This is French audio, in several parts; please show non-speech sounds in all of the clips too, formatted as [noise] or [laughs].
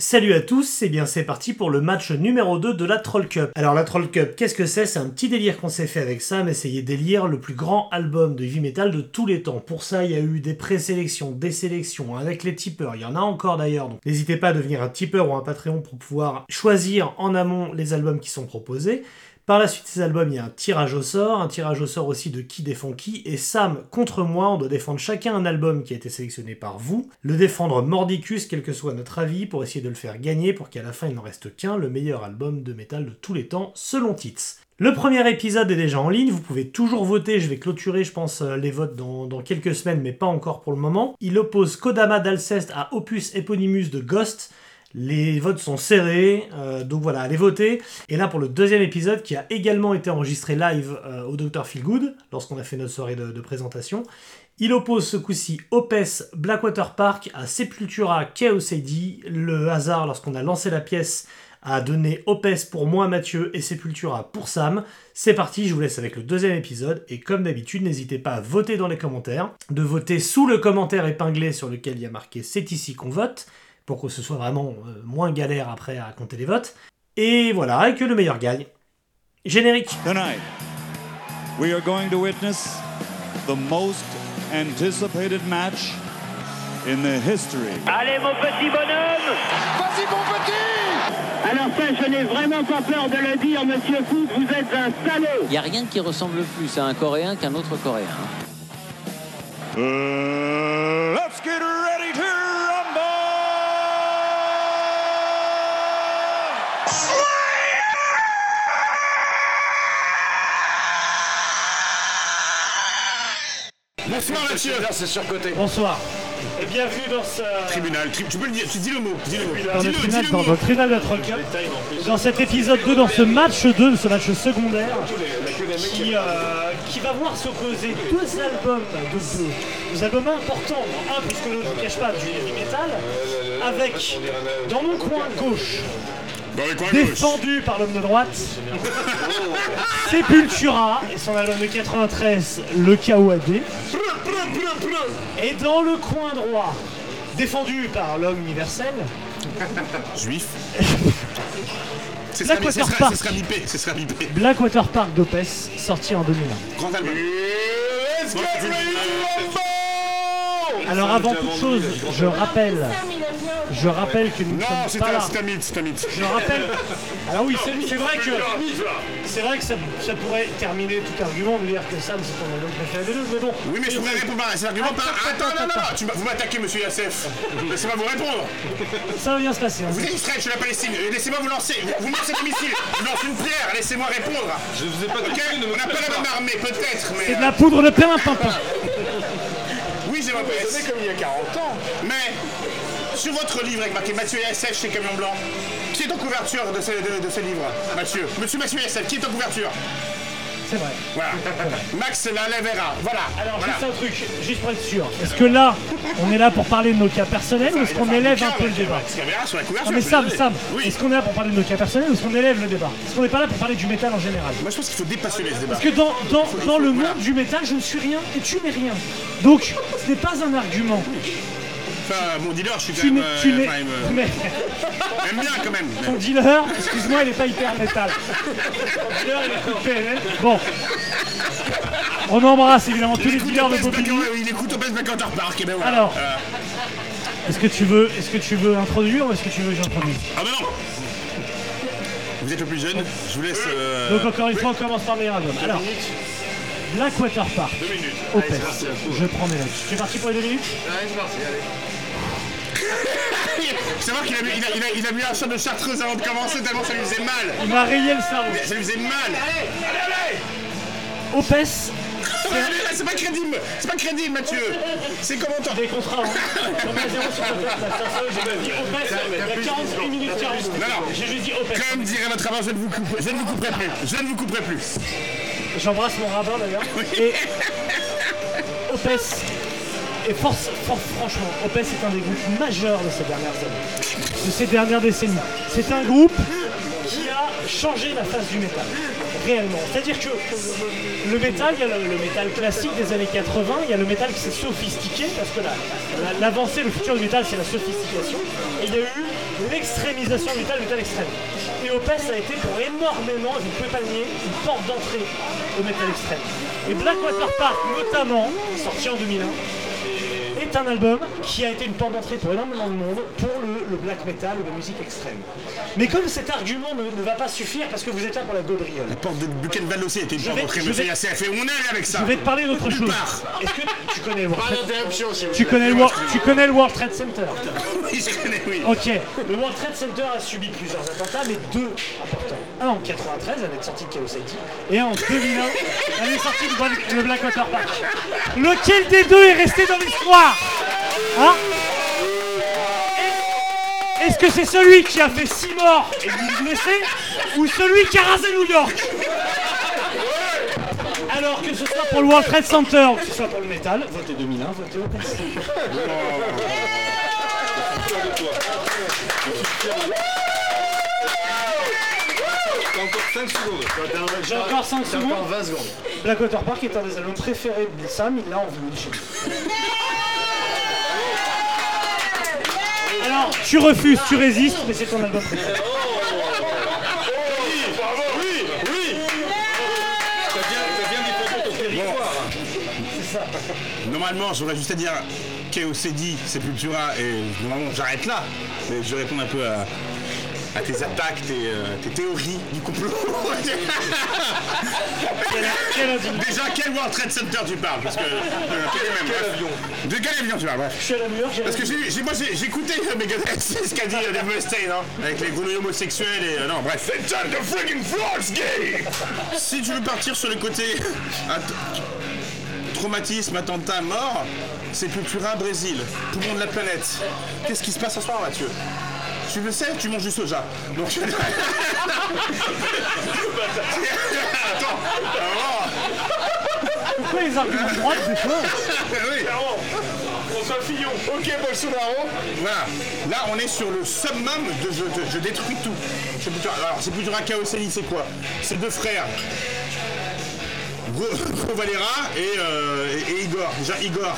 Salut à tous, et bien c'est parti pour le match numéro 2 de la Troll Cup. Alors la Troll Cup, qu'est-ce que c'est? C'est un petit délire qu'on s'est fait avec ça, mais essayer d'élire le plus grand album de heavy metal de tous les temps. Pour ça, il y a eu des présélections, des sélections, avec les tipeurs, il y en a encore d'ailleurs, donc n'hésitez pas à devenir un tipeur ou un Patreon pour pouvoir choisir en amont les albums qui sont proposés. Par la suite de ces albums, il y a un tirage au sort, un tirage au sort aussi de qui défend qui, et Sam contre moi, on doit défendre chacun un album qui a été sélectionné par vous, le défendre mordicus, quel que soit notre avis, pour essayer de le faire gagner, pour qu'à la fin il n'en reste qu'un, le meilleur album de métal de tous les temps, selon Tits. Le premier épisode est déjà en ligne, vous pouvez toujours voter, je vais clôturer je pense euh, les votes dans, dans quelques semaines, mais pas encore pour le moment. Il oppose Kodama d'Alceste à Opus Eponymus de Ghost, les votes sont serrés, euh, donc voilà, allez voter. Et là, pour le deuxième épisode, qui a également été enregistré live euh, au Dr. Feelgood, lorsqu'on a fait notre soirée de, présentation, il oppose ce coup-ci Opes Blackwater Park à Sepultura Chaos. Le hasard, lorsqu'on a lancé la pièce, a donné Opes pour moi, Mathieu, et Sepultura pour Sam. C'est parti, je vous laisse avec le deuxième épisode. Et comme d'habitude, n'hésitez pas à voter dans les commentaires, de voter sous le commentaire épinglé sur lequel il y a marqué C'est ici qu'on vote pour que ce soit vraiment euh, moins galère après à compter les votes. Et voilà, et que le meilleur gagne. Générique Tonight, we are going to witness the most anticipated match in the history. Allez mon petit bonhomme Vas-y mon petit Alors ça, je n'ai vraiment pas peur de le dire, monsieur Foot, vous êtes un salaud Il n'y a rien qui ressemble plus à un Coréen qu'un autre Coréen. hein. Uh, let's get ready to Bonsoir Mathieu C'est surcoté. Bonsoir. Et bienvenue dans ce... Tribunal, tri- tu peux le dire, tu dis le mot, dis le mot. Dans le, tribunal, dis le dans, le tribunal de la Troll Cup, dans cet épisode 2, dans ce match 2, ce match secondaire, qui, euh, qui va voir s'opposer deux albums de deux, deux albums importants, un puisque l'autre ne cache pas du heavy metal, avec, dans mon coin gauche. défendu par l'homme de droite, [laughs] Sepultura et son album de 93, le KOAD, et dans le coin droit, défendu par l'homme universel, [laughs] Juif. Blackwater Park. ce sera bipé, ce sera bipé. Blackwater Park d'Opes, sorti en 2001. Grand album. Let's get ready to rumble! Alors avant toute chose, je rappelle, je rappelle que nous ne Non, sommes c'est pas là. un, c'est un mythe, c'est un mythe. Je rappelle. [laughs] Alors oui, c'est c'est vrai que c'est vrai que ça, ça pourrait terminer tout argument de dire que Sam c'est ton album préféré des deux, mais bon. Oui, mais je pourrais répondre à cet argument par... Attends, Attends, non, non, attends, non, tu m'as- vous m'attaquez, monsieur Yassef. [laughs] Laissez-moi vous répondre. Ça va bien se passer. hein. Vous êtes Israël, je suis la Palestine. Euh, Laissez-moi vous lancer. Vous, vous me lancez des missiles. Je lance une pierre. Laissez-moi répondre. Je ne faisais pas de Ok On n'a pas la même armée, peut-être, mais. C'est de euh, la poudre de perlimpinpin. [laughs] Oui, j'ai ma PS. C'est comme il y a 40 ans. Mais sur votre livre avec marqué Mathieu SF chez Camion Blanc, qui est en couverture de ce, de, de ce livre Mathieu? Monsieur Mathieu SF, qui est en couverture? C'est vrai. Voilà. Max la Levera. Voilà. Alors voilà. juste un truc, juste pour être sûr. Est-ce que là, on est là pour parler de nos cas personnels ou est-ce qu'on élève un peu le débat Parce caméra sur la couverture. Non mais je suis Sam, désolé. Sam, Oui. est-ce qu'on est là pour parler de nos cas personnels ou est-ce qu'on élève le débat? Est-ce qu'on n'est pas là pour parler du métal en général? Moi je pense qu'il faut dépassionner ce débat. Parce que dans, dans, dans le monde du métal, je ne suis rien et tu n'es rien. Donc, ce n'est pas un argument. Enfin, mon dealer, je suis quand Tu même. euh, Tu J'aime bien quand même. ton dealer, excuse-moi, il n'est pas hyper métal. Ton dealer, il écoute PNL. Bon. On embrasse évidemment tous les dealers de. Black- Il écoute Opus Blackwater Park. Et ben voilà. Alors. Euh, Est-ce que tu veux, est-ce que tu veux introduire ou est-ce que tu veux que j'introduise Ah bah non Vous êtes le plus jeune, je vous laisse. euh, Donc encore une fois, on commence par le meilleur album. Alors, Blackwater Park. Deux minutes. Allez, c'est parti. Je prends mes notes. Tu es parti pour les deux minutes Allez, c'est parti, allez. Faut savoir qu'il a, mis- il a, il a, il a mis un shot de chartreuse avant de commencer tellement ça lui faisait mal. Il m'a rayé le cerveau. Ça lui faisait mal. Opes, Ouais, mais là, C'est pas crédible, c'est pas crédible Mathieu. C'est comment t'en... des contrats. Hein. On met à zéro sur là. J'ai dit Opes, il y a 41 minutes 40. Non, non. J'ai juste dit Opes. Comme dirait votre rabbin, je ne vous couperai, je ne vous couperai plus. Je ne vous couperai plus. J'embrasse mon rabbin d'ailleurs. Et [laughs] Opes, et force, force- franchement, Opes est un des groupes majeurs de ces dernières années, de ces dernières décennies. C'est un groupe qui a changé la face du métal. réellement. C'est-à-dire que le, métal, il y a le, métal classique des années 80, il y a le métal qui s'est sophistiqué, parce que la- la- l'avancée, le futur du métal, c'est la sophistication. Et il y a eu l'extrémisation du métal, le métal extrême. Et Opeth a été pour énormément, vous ne pouvez pas le nier, une porte d'entrée au métal extrême. Et Blackwater Park, notamment, sorti en 2001, est un album qui a été une porte d'entrée pour énormément de monde pour le, le black metal ou la musique extrême. Mais comme cet argument ne, ne va pas suffire parce que vous êtes là pour la gaudriole, La porte de Buchenwald aussi était une porte d'entrée, vais- Yassef, et on est avec ça. je vais te parler d'autre chose. Est-ce que tu connais le World Trade, vous tu connais le World- tu connais le World Trade Center [laughs] Oui, je connais, oui. Ok, le World Trade Center a subi plusieurs attentats, mais deux importants. Un en 93, l'année de sortie de Chaos ID, et en 2001, l'année de sortie de Blackwater Park. Lequel des deux est resté dans l'histoire Hein? Est- Est-ce que c'est celui qui a fait 6 morts et 1000 blessés, ou celui qui a rasé New York? Alors que ce soit pour le World Trade Center ou que ce soit pour le métal, votez 2001, votez Opeth. T'as encore 5 secondes. J'ai encore 5 T'as encore secondes. 20 secondes. Blackwater Park est un des albums préférés de Sam, il l'a en vinyle chez lui. Alors, tu refuses, tu résistes, mais c'est ton album préféré. Bravo, oui, oui. T'as bien, t'as bien défendu ton territoire. Normalement, j'aurais juste à dire KOCD, Sepultura, et normalement j'arrête là. Mais je réponds un peu à, à tes attaques, tes, euh, tes théories du complot. [laughs] Quel Déjà, quel World Trade Center tu parles Parce que. euh, quel, même, avion De quel avion tu parles Bref. Je suis à la lueur, j'ai Parce que j'ai, j'ai- moi j'ai, j'ai écouté euh, Megadeth, [laughs] c'est ce qu'a dit euh, Dave Mustaine, hein, avec les grenouilles homosexuels et. euh, non, bref. C'est time to freaking frogs gay Si tu veux partir sur le côté. att- traumatisme, attentat, mort, Sepultura, Brésil, poumon de la planète. Qu'est-ce qui se passe ce soir, Mathieu? Tu le sais, tu manges du soja. Donc. [laughs] Attends, alors, Pourquoi les arguments de droite, des fois oui. François Fillon. Ok, Bolsonaro. Voilà, là on est sur le summum de je, de- je détruis tout. C'est plutôt, alors c'est plutôt un Chaoseli, c'est quoi? C'est deux frères. Gros, Gros Valera et, euh, et- et Igor. Déjà Igor.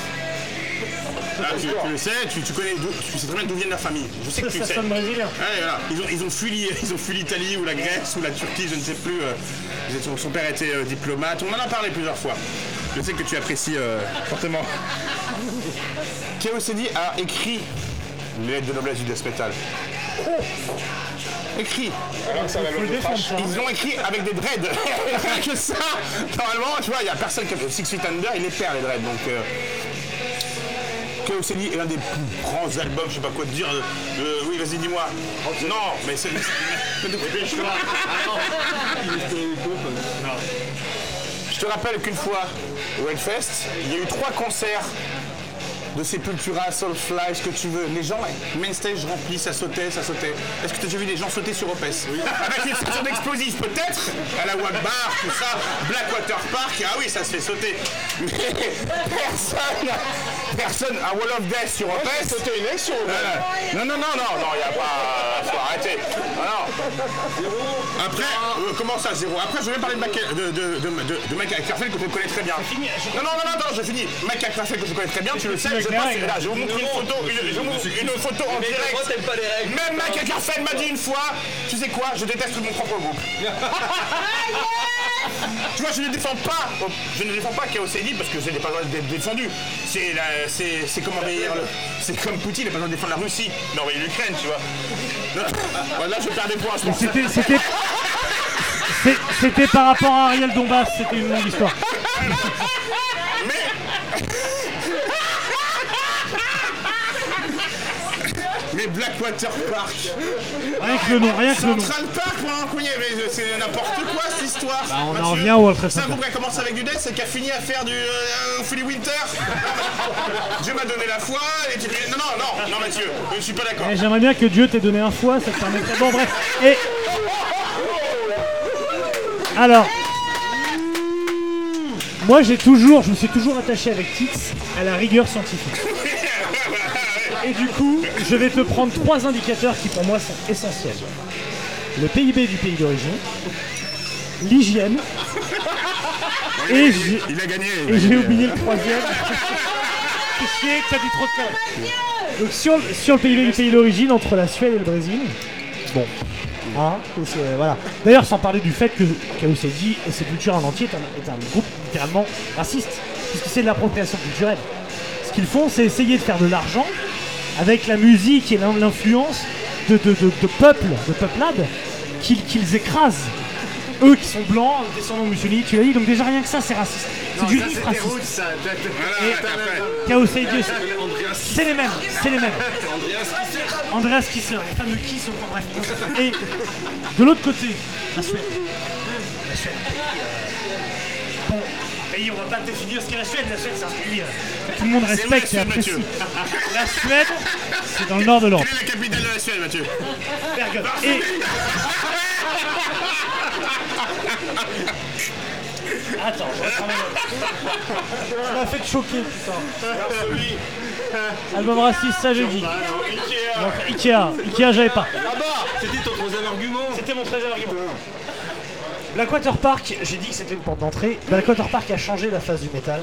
Ah, tu, tu le sais, tu, tu connais d'où- tu sais très bien d'où vient leur famille. Je sais que tu le Ça sais. sonne brésilien. Ouais, voilà. Ils ont, ils ont fui, l'I- [laughs] ils ont fui l'Italie ou la Grèce ou la Turquie, je ne sais plus. euh, son père était euh, diplomate. On en a parlé plusieurs fois. Je sais que tu apprécies euh, fortement. [laughs] Chaosedi a écrit les lettres de noblesse du death metal. Écrit. Alors que ça va Faut le le défendre, trash. ça. Ils l'ont écrit avec des dreads. [laughs] Rien que ça. Normalement, tu vois, il n'y a personne qui a Six Feet Under, il les perd les dreads. Donc. Euh... Chaosedi est l'un des plus grands albums, je sais pas quoi te dire. euh, euh, oui, vas-y, dis-moi. Non, mais c'est. Je te rappelle qu'une fois, au Hellfest, il y a eu trois concerts de Sepultura, Soulfly, ce que tu veux. Les gens, main stage rempli, ça sautait, ça sautait. Est-ce que tu as déjà vu des gens sauter sur Opes [laughs] Avec une station d'explosifs, peut-être? À la Wagbar, tout ça, Blackwater Park, ah oui, ça se fait sauter. Mais [laughs] personne, personne, à Wall of Death sur Opes. C'était une sur Euh, Non, non, non, non, non, il n'y a pas. Faut arrêter. Alors, après, euh, comment ça, zéro? Après, je vais parler de, Mac, de, de, de, de, Mike Ackerfeld que je connais très bien. Non, non, non, non, non, je finis. Mike Ackerfeld que je connais très bien, tu le sais, je passe là, je vous montre une photo, une, je vous montre une photo en direct. pas les. Même Mike Ackerfeld m'a dit une fois, tu sais quoi, je déteste mon propre groupe. [laughs] [laughs] tu vois, je ne défends pas, je ne défends pas parce que je n'ai pas besoin d'être défendu. C'est la- c'est c'est comme envahir le- c'est comme Poutine, il n'a pas besoin de défendre la Russie, mais envahir l'Ukraine, tu vois. Voilà, je perds des points, je pense. C'était, c'était, c'était par rapport à Ariel Dombas, c'était une longue histoire. Mais Blackwater Park, Rien que le nom, rien que le nom. Central Park, couillet, mais c'est n'importe quoi cette histoire. Bah, on en revient au groupe qui a commencé avec du death, c'est qui a fini à faire du euh, Philly Winter. [laughs] Dieu m'a donné la foi, et tu non, non, non, non, Mathieu, je ne suis pas d'accord. Et J'aimerais bien que Dieu t'ait donné un foie, ça te permettrait. Bon, bref. Et. Alors. Moi, j'ai toujours, je me suis toujours attaché avec Tix à la rigueur scientifique. Et du coup, je vais te prendre trois indicateurs qui pour moi sont essentiels. Le PIB du pays d'origine, l'hygiène. [laughs] Et j'ai Il a gagné. et j'ai oublié le troisième. C'est [laughs] chier, t'as dit trop de conneries. Donc sur, le- sur le pays, d'origine, entre la Suède et le Brésil, bon. Hein, c'est- voilà. D'ailleurs, sans parler du fait que Kaoseji et ses cultures en entier est un, est un groupe littéralement raciste, puisque c'est de l'appropriation culturelle. Ce qu'ils font, c'est essayer de faire de l'argent avec la musique et l'in- l'influence de, de, de, de peuples, de peuplades, qu'ils écrasent. Eux qui sont blancs, descendants de Mussolini, tu l'as dit, donc déjà rien que ça, c'est raciste. C'est du riff raciste. Chaos et Dieu, c'est les mêmes, c'est les mêmes. Andreas Kisser, les femmes de Kiss, enfin, bref. Et de l'autre côté, la Suède. La Suède. Pays, on va pas définir ce qu'est la Suède. La Suède, c'est un pays euh, que tout le monde respecte et Suède, apprécie. Mathieu La Suède, c'est dans le nord de l'Europe. Quelle est la capitale de la Suède, Mathieu Bergen. Et... Attends, je reprends mes. Ça m'a fait choquer, putain. Album raciste, ça j'ai dit. Donc, Ikea, Ikea j'avais pas. C'était ton troisième argument. C'était mon 13 argument. Blackwater Park, j'ai dit que c'était une porte d'entrée. Blackwater Park a changé la face du métal.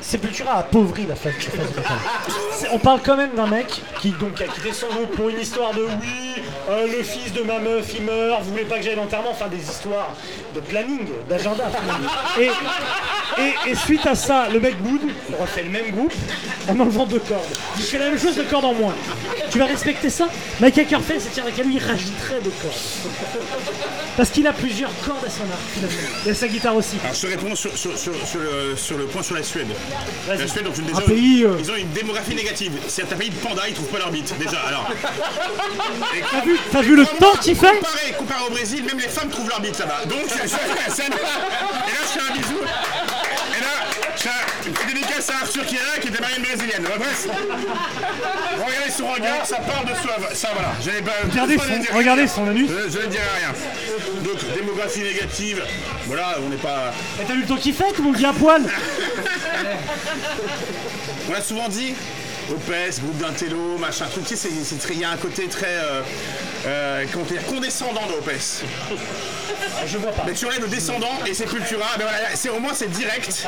Sepultura a appauvri la face, la face du métal. On parle quand même d'un mec qui donc a quitté son groupe pour une histoire de oui, euh, le fils de ma meuf il meurt, vous voulez pas que j'aille l'enterrement, enfin des histoires de planning, d'agenda. Et, et, et suite à ça, le mec boude, refait le même groupe en enlevant deux cordes. Il fait la même chose de cordes en moins. Tu vas respecter ça Mike Ackerfeld, c'est avec lui, il rajouterait des cordes. Parce qu'il a plusieurs cordes à son arc finalement. Et à sa guitare aussi. Alors je te réponds sur, sur, sur, sur le, sur le point sur la Suède. La Suède, donc Un déjà, pays, euh, ils ont une démographie négative. C'est un pays de panda, ils trouvent pas leur bite, déjà. Alors. T'as vu, t'as vu le temps qu'il fait Comparé, comparé au Brésil, même les femmes trouvent leur bite là-bas. Donc, c'est- et là, je fais un bisou. Et là, je fais un- une petite dédicace à Arthur qui est là, qui était marié une brésilienne. Bref. Regardez son regard, ça parle de soi. Ça, voilà. J'avais pas. Regardez pas son, rien. regardez son anus. Je, je ne dirai rien. Donc, démographie négative. Voilà, on n'est pas. Et t'as vu le temps qu'il fait, vient à poil On l'a souvent dit, OPS, groupe d'intello, machin, tout, très- il y a un côté très euh, euh, comment dire, condescendant de OPS. Je vois pas. Mais tu enlèves le descendant et Sepultura, ben voilà, c'est, au moins c'est direct.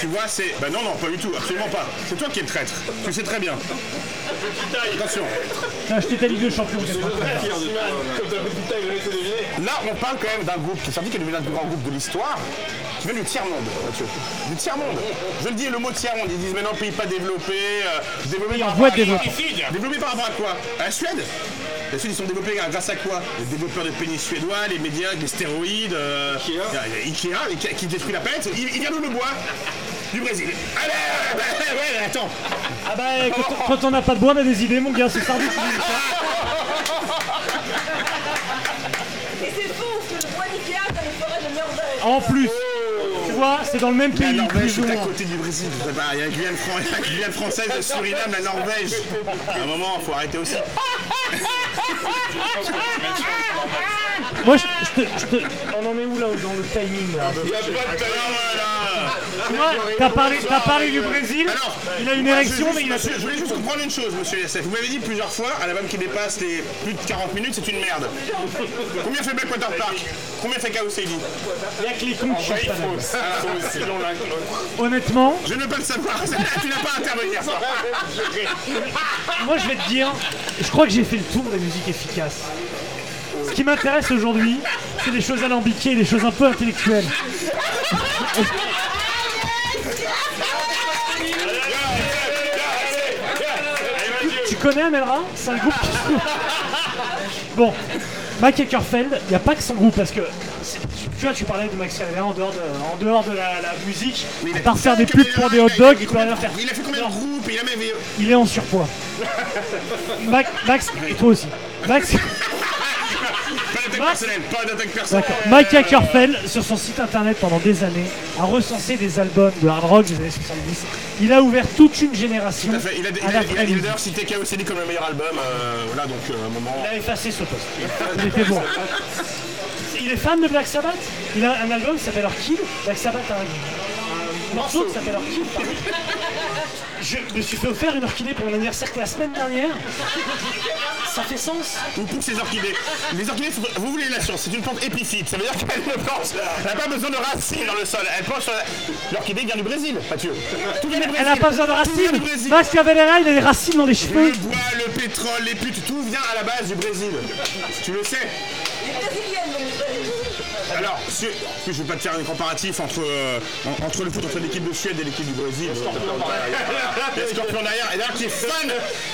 Tu vois, c'est. Ben non, non, pas du tout, absolument pas. C'est toi qui es le traître. Tu le sais très bien. Attention. T'as acheté ta Ligue de Champions. qu'est-ce qu'on peut faire Là, on parle quand même d'un groupe qui est sorti, qui est devenu l'un des plus grands groupes de l'histoire, qui vient du tiers-monde, Mathieu. Du tiers-monde. Je le dis, le mot tiers-monde, ils disent maintenant pays pas développé, euh, développé par rapport à. Développé par rapport à quoi? À la Suède? La Suède, ils sont développés grâce à quoi? Les développeurs de pénis suédois, les médias, les stéroïdes, euh, Ikea, Ikea, et qui, détruit la planète. Il, il vient d'où le bois? Du Brésil. Allez, ouais, ouais, attends. Ah bah, quand, quand on n'a pas de bois, on a des idées, mon gars, c'est Sardou qui [laughs] dit ça. Et c'est faux, parce que le bois d'Ikea, dans les forêts de Norvège. En plus, tu vois, c'est dans le même La pays, Norvège, plus ou c'est à côté du Brésil. je sais pas, Il y a la Guyane, Fran- [laughs] la Guyane française, le Suriname, la Norvège. À un moment, faut arrêter aussi. Moi, je, je te, je te- On en est où là dans le timing là Il y a pas de talent, Tu vois, T'as parlé, t'as parlé du Brésil, Alors, il a une moi, érection, je, mais il a je, je voulais juste comprendre une chose, monsieur Yassef. Vous m'avez dit plusieurs fois, un album qui dépasse les plus de 40 minutes, c'est une merde. Combien fait Blackwater Park Combien fait Chaos AD Il y a que les cons qui changent pas d'avis. Voilà. Honnêtement, Je ne veux pas le savoir, [laughs] tu n'as pas à intervenir. moi je vais te dire, je crois que j'ai fait le tour des musiques efficaces. Ce qui m'intéresse aujourd'hui, c'est des choses alambiquées, des choses un peu intellectuelles. Connais Amelra C'est un groupe qui... [laughs] Bon, Mike Eckerfeld, il n'y a pas que son groupe, parce que... Tu vois, tu parlais de Max Cavalera en dehors de, en dehors de la, la musique, à part faire des pubs pour des hot dogs, il peut rien faire. Il a fait combien de groupes Il a même. Il est en surpoids. Max, Max, et toi aussi. Max, [laughs] Pas d'attaque Max personnelle, pas d'attaque personnelle. d'accord. Mike Ackerfeld, sur son site internet pendant des années, a recensé des albums de hard rock des années 70. Il a ouvert toute une génération Tout à fait. Il a, d'ailleurs cité AD comme le meilleur album. euh, voilà, donc euh, un moment. Il a effacé ce poste. Il était bon. Il est fan de Black Sabbath? Il a un album qui s'appelle Orchid. Black Sabbath a un, un morceau qui s'appelle Orchid. Je me suis fait offrir une orchidée pour mon anniversaire que la semaine dernière. Ça fait sens. Ou pour ces orchidées. Les orchidées, vous voulez la science, c'est une plante épiphyte. Ça veut dire qu'elle ne pense, elle n'a pas besoin de racines dans le sol. Elle pense sur la- L'orchidée vient du Brésil, Mathieu. Tout vient du Brésil. Elle n'a pas besoin de racines. qu'Avelera, il a des racines dans les cheveux. Le bois, le pétrole, les putes, tout vient à la base du Brésil. Tu le sais. Alors, si- je ne vais pas te faire un comparatif entre, euh, en- entre le foot entre l'équipe de Suède et l'équipe du Brésil. Il y a Scorpion derrière. Et d'ailleurs, qui est fan,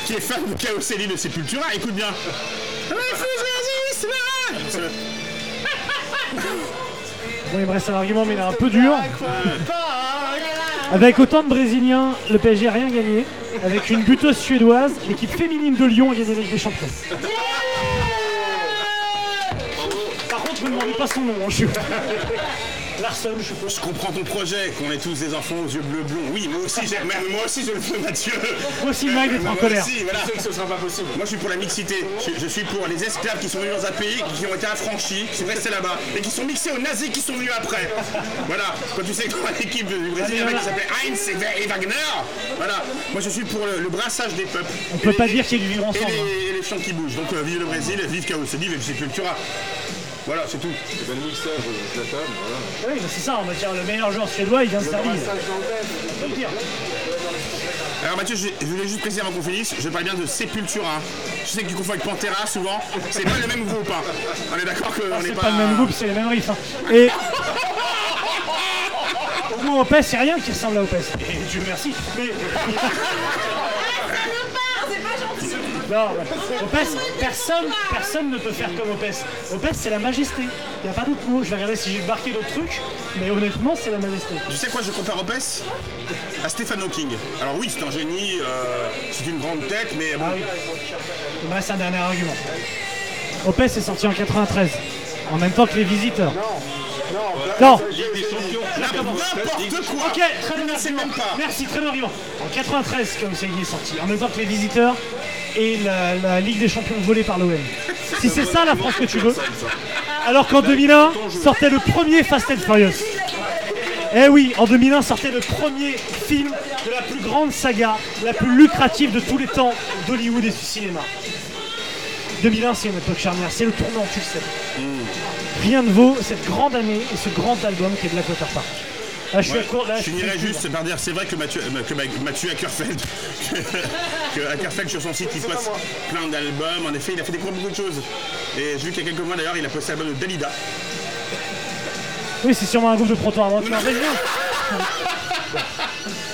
qui est fan de Caoselli de Sepultura, écoute bien. Bon, il me reste un argument, mais il est un peu dur. Avec autant de Brésiliens, le PSG a rien gagné. Avec une buteuse suédoise, l'équipe féminine de Lyon a gagné Ligue des Champions. Contre, ne me demandez pas son nom. hein, Je suis... Larson, je suppose. Je comprends ton projet, qu'on est tous des enfants aux yeux bleus blonds. Oui, moi aussi, j'ai- mais moi aussi je le veux, Mathieu. Moi aussi, Mike, d'être en Moi colère. aussi, voilà. que ce sera pas possible. Moi, je suis pour la mixité. Je, je suis pour les esclaves qui sont venus dans un pays, qui ont été affranchis, qui sont restés là-bas, et qui sont mixés aux nazis qui sont venus après. Voilà. Quand tu sais que dans l'équipe du Brésil, il y en a qui s'appelait Heinz et Wa- et Wagner. Voilà. Moi, je suis pour le, le brassage des peuples. On peut pas dire qu'il y a du vivre Et ensemble. hein. les, et les fions qui bougent. Donc, euh, vive le Brésil, vive Chaos, vive Sepultura. Voilà, c'est tout. C'est pas le mixage, euh, Zlatan, voilà. Oui, mais c'est ça, on va dire le meilleur joueur suédois, il vient de servir. Alors Mathieu, je, je voulais juste préciser avant qu'on finisse, je parle bien de Sepultura. Je sais que tu confonds avec Pantera souvent, c'est pas le même groupe. hein. On est d'accord qu'on n'est C'est pas... pas le même groupe, c'est les mêmes riffs. hein. Et. [laughs] Au moins, Opès, c'est rien qui ressemble à Opès. Et Dieu merci. Mais. [laughs] Non. Opès, personne, personne ne peut faire comme Opès. Opès, c'est la majesté. Il n'y a pas d'autre mot. Je vais regarder si j'ai marqué d'autres trucs, mais honnêtement, c'est la majesté. Tu sais quoi, je compare Opes à Stephen Hawking. Alors oui, c'est un génie, euh, c'est une grande tête, mais bon, Ah oui. Me reste un dernier argument. Opès est sorti en 93, en même temps que les visiteurs. Non, Ligue des champions. n'importe quoi Ok, très bien C'est pas. Merci, très bien. En 93, comme ça est sorti, en même temps que les visiteurs et la, la Ligue des Champions volée par l'OM. Si c'est ça la France que tu veux, alors qu'en 2001 sortait le premier Fast and Furious. Eh oui, en 2001 sortait le premier film de la plus grande saga, la plus lucrative de tous les temps d'Hollywood et du cinéma. 2001, c'est une époque charnière, c'est le tournant, tu le sais. Rien ne vaut cette grande année et ce grand album qui est Blackwater Park. Je Ouais, court, là, je dessus, juste par dire, c'est vrai que Mathieu, euh, que Mathieu Ackerfeld, [laughs] que, que Ackerfeld sur son site, il poste plein d'albums. En effet, il a fait découvrir beaucoup de choses. Et j'ai vu qu'il y a quelques mois d'ailleurs, il a posté l'album de Dalida. Oui, c'est sûrement un groupe de proto-aventure.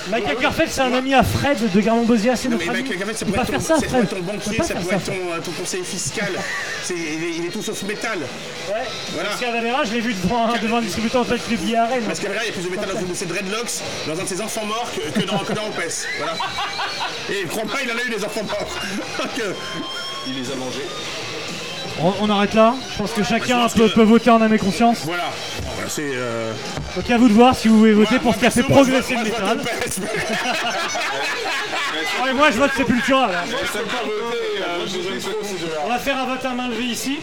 Mike Ackerfeld, c'est un ami à Fred de Garmont-Bosia, c'est Non, notre mais ami. Faire ton, ça, pourrait être ton banquier, ça pourrait être ton, euh, ton conseiller fiscal. C'est- il, est, tout sauf métal. Ouais. Voilà. Valera, je l'ai vu devant un, devant un distributeur en fait de billets à Rennes. Vrai, il y a plus de métal dans une de ses dreadlocks, dans un de ses enfants morts, que, dans, Opes. Voilà. Et crois pas, il en a eu des enfants morts. Donc, euh, Il les a mangés. On, on arrête là. Je pense que chacun pense peut, que- peut voter en âme et conscience. voilà. C'est. Euh... Donc à vous de voir si vous voulez voter moi- pour ce qui a fait moi, progresser le moi, métal. moi je vote Sepultura là. Euh. On va faire un vote à main levée ici.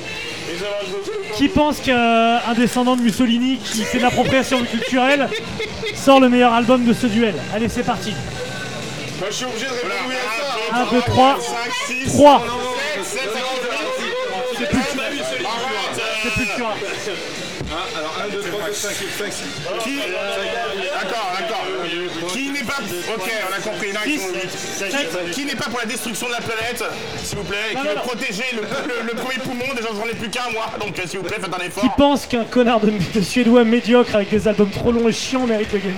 Qui pense qu'un descendant de Mussolini qui fait de l'appropriation culturelle sort le meilleur album de ce duel Allez, c'est parti. Bah, je suis obligé de répondre oui à ça. 1, 2, 3, 5, 6, 3. C'est Sepultura. Alors 1, 2, 3, 4, 5, 5, 6. Qui D'accord, d'accord. Qui n'est pas. Ok, on a compris. Non, ils sont huit. Qui n'est pas pour la destruction de la planète, s'il vous plaît, et qui veut protéger le, le- le premier poumon, déjà j'en ai plus qu'un moi, donc euh, s'il vous plaît, faites un Qui effort. pense qu'un connard de, de suédois médiocre avec des albums trop longs et chiants mérite de gagner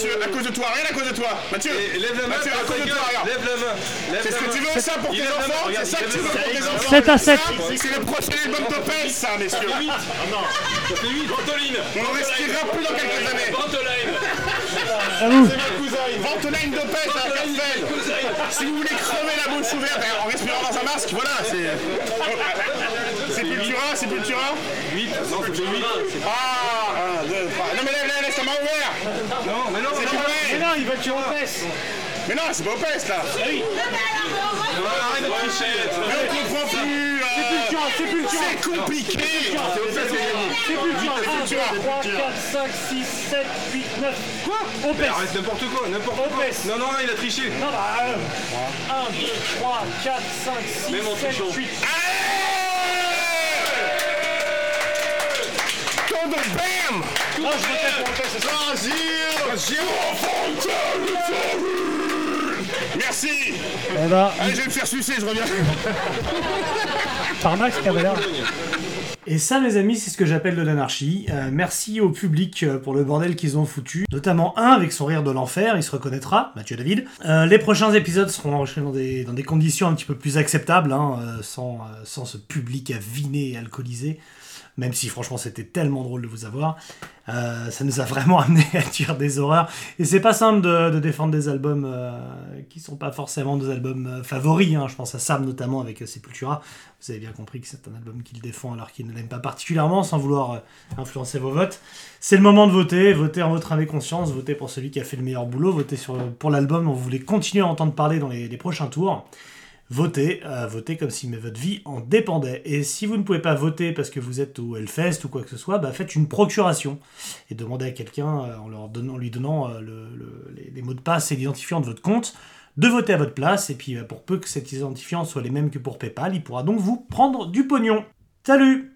Mathieu, à cause de toi, rien à cause de toi. Mathieu, lève la main, Mathieu, à cause de toi, regarde. lève la main. C'est ce la que tu veux ça pour tes enfants C'est ça que tu veux pour tes enfants 7 à 7. C'est le prochain album Topez, ça, messieurs. Ça fait 8, Ventoline. On en respirera plus dans quelques années. Ventoline. J'avoue. Ventoline Topez, à Carfel. Si vous voulez crever la bouche ouverte en respirant dans un masque, voilà, c'est. C'est Pultura, c'est Pultura 8, non, fait 8. Ah 1, 2, 3. Non, mais lève, ouverte Non, mais non, C'est non. plus Mais vrai non, ils veulent que tu repasses. Mais non, c'est pas au peste là Non, Arrête de tricher. Mais on comprend plus euh, Sepultura, Sepultura. très compliqué C'est plus dur 1, 2, 3, 4, 5, 6, 7, 8, 9. Quoi? Pèse arrête n'importe quoi, n'importe quoi. Non, non, il a triché. Non, bah. euh, 1, 2, 3, 4, 5, 6, Même en 7, trichant. 8. Je votais pour test, c'est ça. Merci Eh ben, Allez, je vais me faire sucer, je reviens par Max Cavalera. Et ça, mes amis, c'est ce que j'appelle de l'anarchie. Euh, merci au public euh, pour le bordel qu'ils ont foutu. Notamment un avec son rire de l'enfer, il se reconnaîtra, Mathieu David. Euh, les prochains épisodes seront enregistrés dans des, dans des conditions un petit peu plus acceptables, hein, sans, sans ce public aviné et alcoolisé. Même si franchement c'était tellement drôle de vous avoir. Euh, ça nous a vraiment [laughs] amené à dire des horreurs. Et c'est pas simple de, défendre des albums euh, qui sont pas forcément nos albums euh, favoris. hein. Je pense à Sam notamment avec euh, Sepultura. Vous avez bien compris que c'est un album qu'il défend alors qu'il ne l'aime pas particulièrement, sans vouloir influencer vos votes. C'est le moment de voter. Votez en votre âme et conscience. Votez pour celui qui a fait le meilleur boulot. Votez pour l'album dont vous voulez continuer à entendre parler dans les prochains tours. Votez, votez comme si votre vie en dépendait. Et si vous ne pouvez pas voter parce que vous êtes au Hellfest ou quoi que ce soit, bah faites une procuration et demandez à quelqu'un, euh, en, leur donnant, lui donnant euh, le- le- les, les mots de passe et l'identifiant de votre compte, de voter à votre place. Et puis, euh, pour peu que cet identifiant soit les mêmes que pour PayPal, il pourra donc vous prendre du pognon. Salut